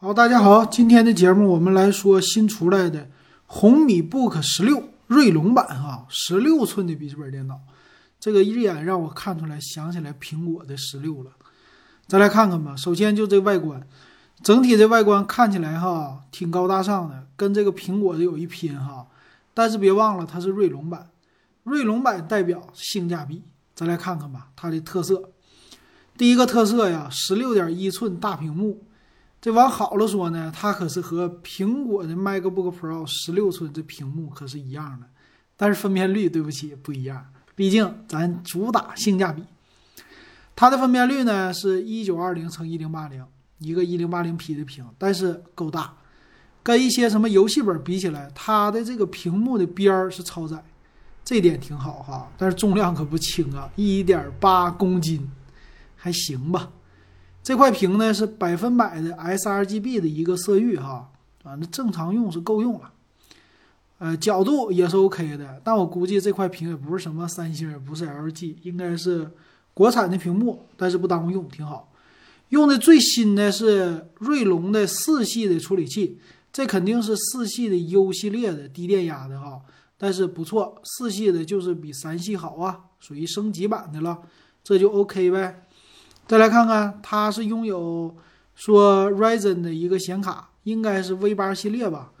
好，大家好，今天的节目我们来说新出来的红米 Book 十六锐龙版哈，十六寸的笔记本电脑，这个一眼让我看出来想起来苹果的十六了。再来看看吧，首先就这外观，整体这外观看起来哈挺高大上的，跟这个苹果的有一拼哈。但是别忘了它是锐龙版，锐龙版代表性价比。再来看看吧，它的特色，第一个特色呀，十六点一寸大屏幕。这往好了说呢，它可是和苹果的 MacBook Pro 十六寸这屏幕可是一样的，但是分辨率对不起不一样，毕竟咱主打性价比。它的分辨率呢是一九二零乘一零八零，一个一零八零 P 的屏，但是够大，跟一些什么游戏本比起来，它的这个屏幕的边儿是超载，这点挺好哈。但是重量可不轻啊，一点八公斤，还行吧。这块屏呢是百分百的 sRGB 的一个色域哈，啊，那正常用是够用了，呃，角度也是 OK 的，但我估计这块屏也不是什么三星，也不是 LG，应该是国产的屏幕，但是不耽误用，挺好。用的最新的是锐龙的四系的处理器，这肯定是四系的 U 系列的低电压的哈，但是不错，四系的就是比三系好啊，属于升级版的了，这就 OK 呗。再来看看，它是拥有说 Ryzen 的一个显卡，应该是 V 八系列吧？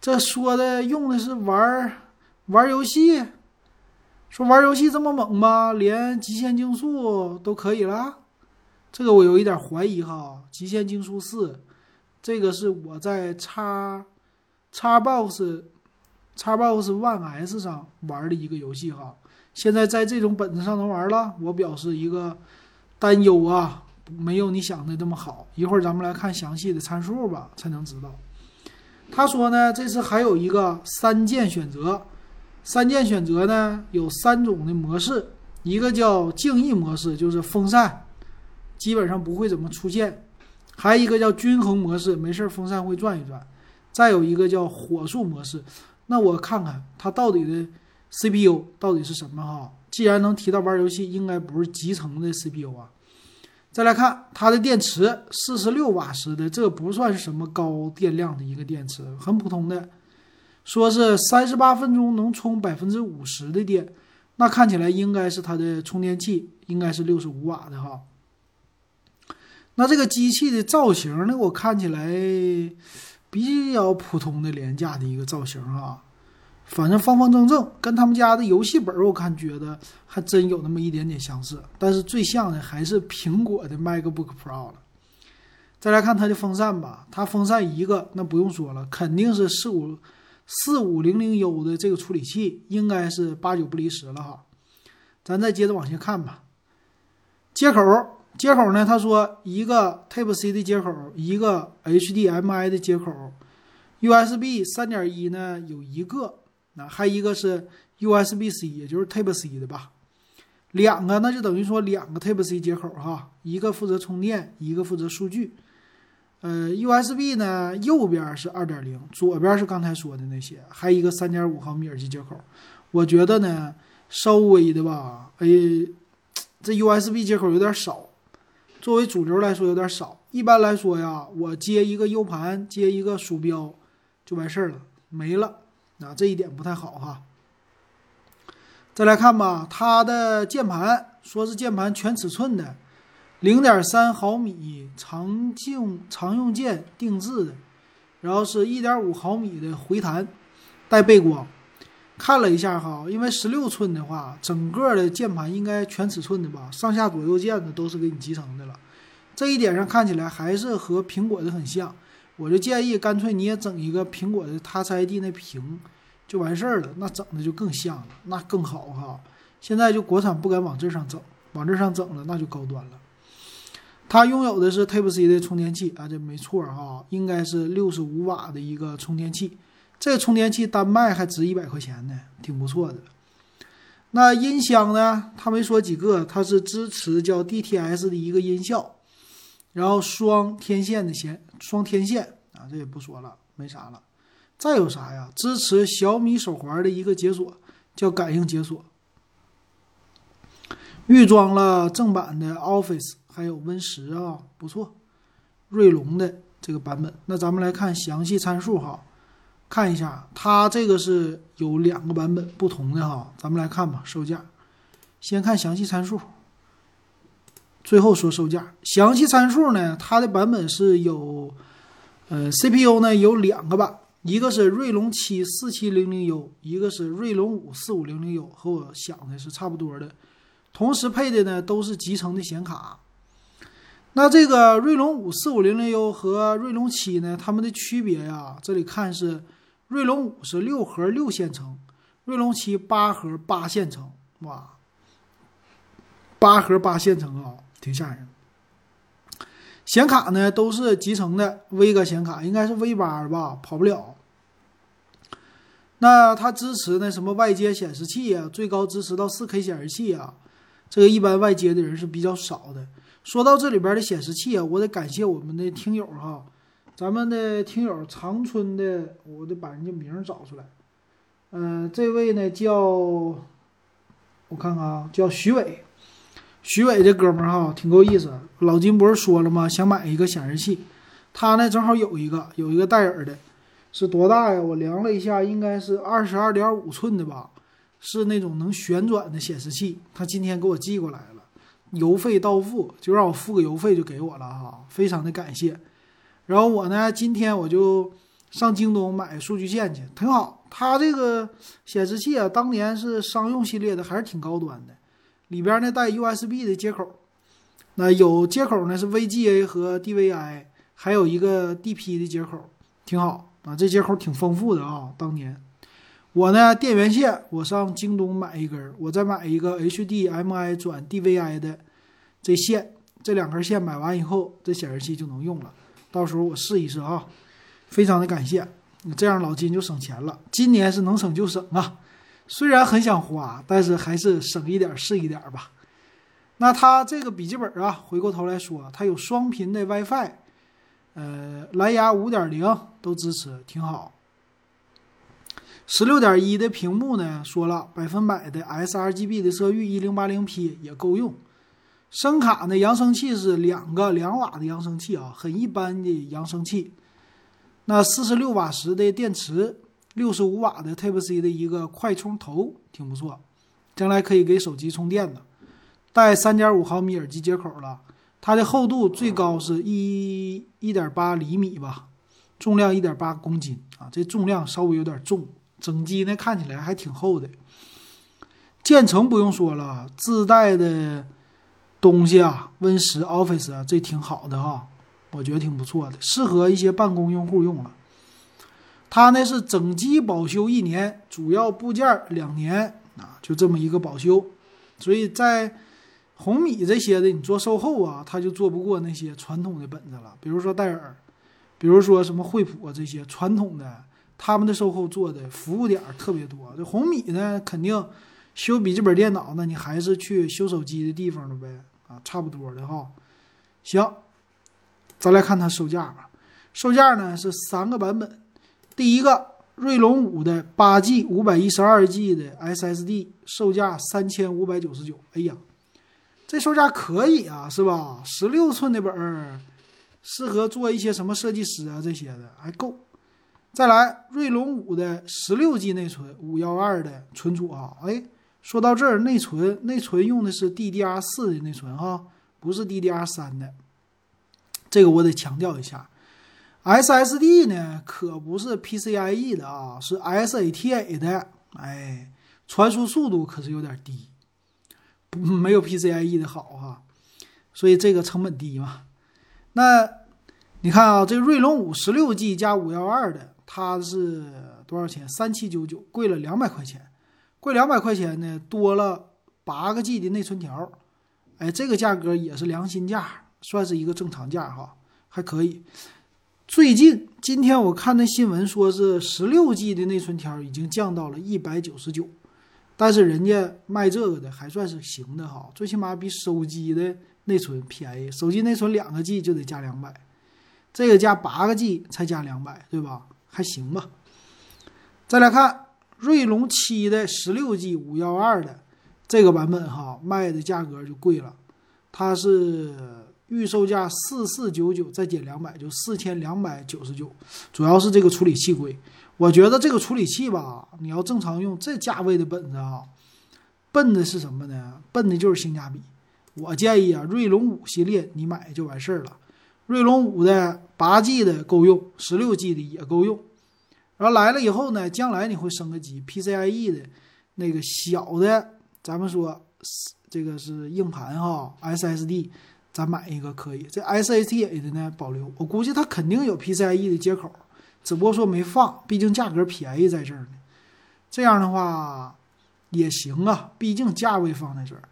这说的用的是玩玩游戏，说玩游戏这么猛吗？连极限竞速都可以了？这个我有一点怀疑哈。极限竞速四，这个是我在叉叉 box 叉 box One S 上玩的一个游戏哈。现在在这种本子上能玩了，我表示一个。担忧啊，没有你想的这么好。一会儿咱们来看详细的参数吧，才能知道。他说呢，这次还有一个三键选择，三键选择呢有三种的模式，一个叫静音模式，就是风扇基本上不会怎么出现；还有一个叫均衡模式，没事风扇会转一转；再有一个叫火速模式。那我看看它到底的 CPU 到底是什么哈？既然能提到玩游戏，应该不是集成的 CPU 啊。再来看它的电池，四十六瓦时的，这不算是什么高电量的一个电池，很普通的。说是三十八分钟能充百分之五十的电，那看起来应该是它的充电器应该是六十五瓦的哈。那这个机器的造型呢，我看起来比较普通的廉价的一个造型啊。反正方方正正，跟他们家的游戏本儿，我看觉得还真有那么一点点相似。但是最像的还是苹果的 MacBook Pro 了。再来看它的风扇吧，它风扇一个那不用说了，肯定是四五四五零零 U 的这个处理器，应该是八九不离十了哈。咱再接着往下看吧。接口接口呢？他说一个 Type C 的接口，一个 HDMI 的接口，USB 三点一呢有一个。那还一个是 USB C，也就是 Type C 的吧？两个，那就等于说两个 Type C 接口哈，一个负责充电，一个负责数据。呃，USB 呢，右边是二点零，左边是刚才说的那些，还一个三点五毫米耳机接口。我觉得呢，稍微的吧，哎，这 USB 接口有点少，作为主流来说有点少。一般来说呀，我接一个 U 盘，接一个鼠标就完事儿了，没了。啊，这一点不太好哈。再来看吧，它的键盘说是键盘全尺寸的，零点三毫米常用常用键定制的，然后是一点五毫米的回弹，带背光。看了一下哈，因为十六寸的话，整个的键盘应该全尺寸的吧，上下左右键呢都是给你集成的了。这一点上看起来还是和苹果的很像。我就建议，干脆你也整一个苹果的 Touch ID 那屏，就完事儿了。那整的就更像了，那更好哈。现在就国产不敢往这上整，往这上整了那就高端了。它拥有的是 Type C 的充电器啊，这没错哈，应该是六十五瓦的一个充电器。这个充电器单卖还值一百块钱呢，挺不错的。那音箱呢？他没说几个，它是支持叫 DTS 的一个音效。然后双天线的线，双天线啊，这也不说了，没啥了。再有啥呀？支持小米手环的一个解锁，叫感应解锁。预装了正版的 Office，还有 Win 十啊，不错。锐龙的这个版本。那咱们来看详细参数哈，看一下它这个是有两个版本不同的哈，咱们来看吧，售价。先看详细参数，最后说售价。详细参数呢，它的版本是有，呃，CPU 呢有两个版。一个是锐龙七四七零零 U，一个是锐龙五四五零零 U，和我想的是差不多的。同时配的呢都是集成的显卡。那这个锐龙五四五零零 U 和锐龙七呢，它们的区别呀，这里看是锐龙五是六核六线程，锐龙七八核八线程，哇，八核八线程啊，挺吓人。显卡呢都是集成的威格显卡，应该是 V 八吧，跑不了。那它支持那什么外接显示器啊，最高支持到 4K 显示器啊，这个一般外接的人是比较少的。说到这里边的显示器啊，我得感谢我们的听友哈，咱们的听友长春的，我得把人家名找出来。嗯，这位呢叫，我看看啊，叫徐伟。徐伟这哥们儿哈挺够意思，老金不是说了吗？想买一个显示器，他呢正好有一个，有一个戴尔的，是多大呀？我量了一下，应该是二十二点五寸的吧，是那种能旋转的显示器。他今天给我寄过来了，邮费到付，就让我付个邮费就给我了哈，非常的感谢。然后我呢，今天我就上京东买数据线去，挺好。他这个显示器啊，当年是商用系列的，还是挺高端的。里边呢带 USB 的接口，那有接口呢是 VGA 和 DVI，还有一个 DP 的接口，挺好啊。这接口挺丰富的啊。当年我呢电源线，我上京东买一根，我再买一个 HDMI 转 DVI 的这线，这两根线买完以后，这显示器就能用了。到时候我试一试啊。非常的感谢，这样老金就省钱了。今年是能省就省啊。虽然很想花，但是还是省一点是一点吧。那它这个笔记本啊，回过头来说，它有双频的 WiFi，呃，蓝牙五点零都支持，挺好。十六点一的屏幕呢，说了百分百的 sRGB 的色域，一零八零 P 也够用。声卡呢，扬声器是两个两瓦的扬声器啊，很一般的扬声器。那四十六瓦时的电池。六十五瓦的 Type C 的一个快充头挺不错，将来可以给手机充电的。带三点五毫米耳机接口了，它的厚度最高是一一点八厘米吧，重量一点八公斤啊，这重量稍微有点重。整机呢看起来还挺厚的，建成不用说了，自带的东西啊，Win 十 Office 啊，这挺好的哈，我觉得挺不错的，适合一些办公用户用了。它呢是整机保修一年，主要部件两年啊，就这么一个保修。所以在红米这些的，你做售后啊，它就做不过那些传统的本子了。比如说戴尔，比如说什么惠普啊这些传统的，他们的售后做的服务点特别多。这红米呢，肯定修笔记本电脑，那你还是去修手机的地方了呗啊，差不多的哈。行，咱来看它售价吧。售价呢是三个版本。第一个锐龙五的八 G 五百一十二 G 的 SSD，售价三千五百九十九。哎呀，这售价可以啊，是吧？十六寸的本儿，适合做一些什么设计师啊这些的还够。再来，锐龙五的十六 G 内存，五幺二的存储啊。哎，说到这儿，内存内存用的是 DDR 四的内存哈，不是 DDR 三的。这个我得强调一下。SSD 呢，可不是 PCIe 的啊，是 SATA 的。哎，传输速度可是有点低，没有 PCIe 的好哈。所以这个成本低嘛。那你看啊，这锐龙五十六 G 加五幺二的，它是多少钱？三七九九，贵了两百块钱。贵两百块钱呢，多了八个 G 的内存条。哎，这个价格也是良心价，算是一个正常价哈，还可以。最近今天我看那新闻，说是十六 G 的内存条已经降到了一百九十九，但是人家卖这个的还算是行的哈，最起码比手机的内存便宜。手机内存两个 G 就得加两百，这个加八个 G 才加两百，对吧？还行吧。再来看锐龙七的十六 G 五幺二的这个版本哈，卖的价格就贵了，它是。预售价四四九九，再减两百就四千两百九十九。主要是这个处理器贵，我觉得这个处理器吧，你要正常用这价位的本子啊，奔的是什么呢？奔的就是性价比。我建议啊，锐龙五系列你买就完事儿了。锐龙五的八 G 的够用，十六 G 的也够用。然后来了以后呢，将来你会升个级，PCIe 的那个小的，咱们说这个是硬盘哈，SSD，咱买一个可以。这 SATA 的呢保留，我估计它肯定有 PCIe 的接口，只不过说没放，毕竟价格便宜在这儿呢。这样的话也行啊，毕竟价位放在这儿。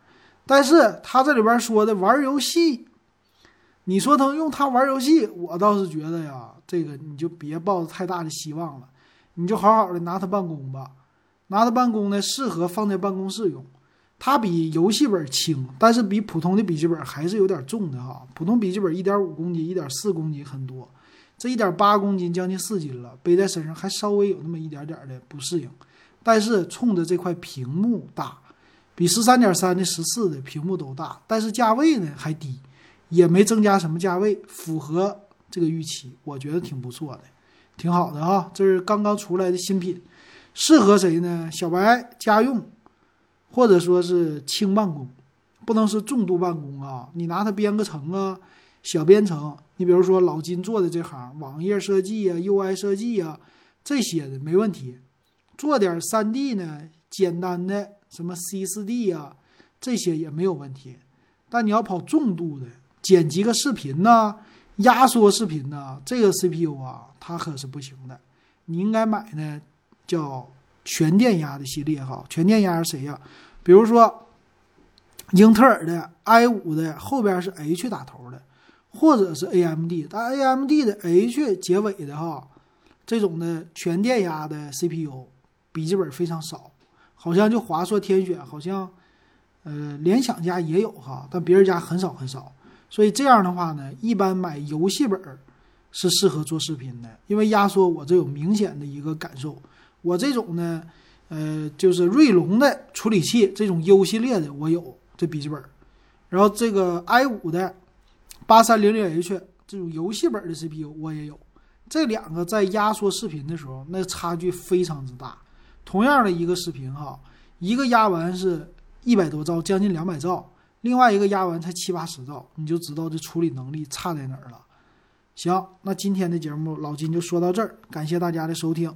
但是他这里边说的玩游戏，你说他用它玩游戏，我倒是觉得呀，这个你就别抱太大的希望了，你就好好的拿它办公吧。拿它办公呢，适合放在办公室用。它比游戏本轻，但是比普通的笔记本还是有点重的哈。普通笔记本一点五公斤、一点四公斤很多，这一点八公斤将近四斤了，背在身上还稍微有那么一点点的不适应。但是冲着这块屏幕大。比十三点三的十四的屏幕都大，但是价位呢还低，也没增加什么价位，符合这个预期，我觉得挺不错的，挺好的哈。这是刚刚出来的新品，适合谁呢？小白家用，或者说是轻办公，不能是重度办公啊。你拿它编个程啊，小编程，你比如说老金做的这行，网页设计啊、UI 设计啊这些的没问题，做点三 D 呢，简单的。什么 C 四 D 啊，这些也没有问题，但你要跑重度的剪辑个视频呐，压缩视频呐，这个 CPU 啊，它可是不行的。你应该买呢，叫全电压的系列哈。全电压是谁呀？比如说英特尔的 i 五的后边是 H 打头的，或者是 AMD，但 AMD 的 H 结尾的哈，这种的全电压的 CPU 笔记本非常少。好像就华硕天选，好像，呃，联想家也有哈，但别人家很少很少。所以这样的话呢，一般买游戏本是适合做视频的，因为压缩我这有明显的一个感受。我这种呢，呃，就是锐龙的处理器，这种 U 系列的我有这笔记本，然后这个 i 五的八三零零 H 这种游戏本的 CPU 我也有。这两个在压缩视频的时候，那差距非常之大。同样的一个视频哈，一个压完是一百多兆，将近两百兆，另外一个压完才七八十兆，你就知道这处理能力差在哪儿了。行，那今天的节目老金就说到这儿，感谢大家的收听。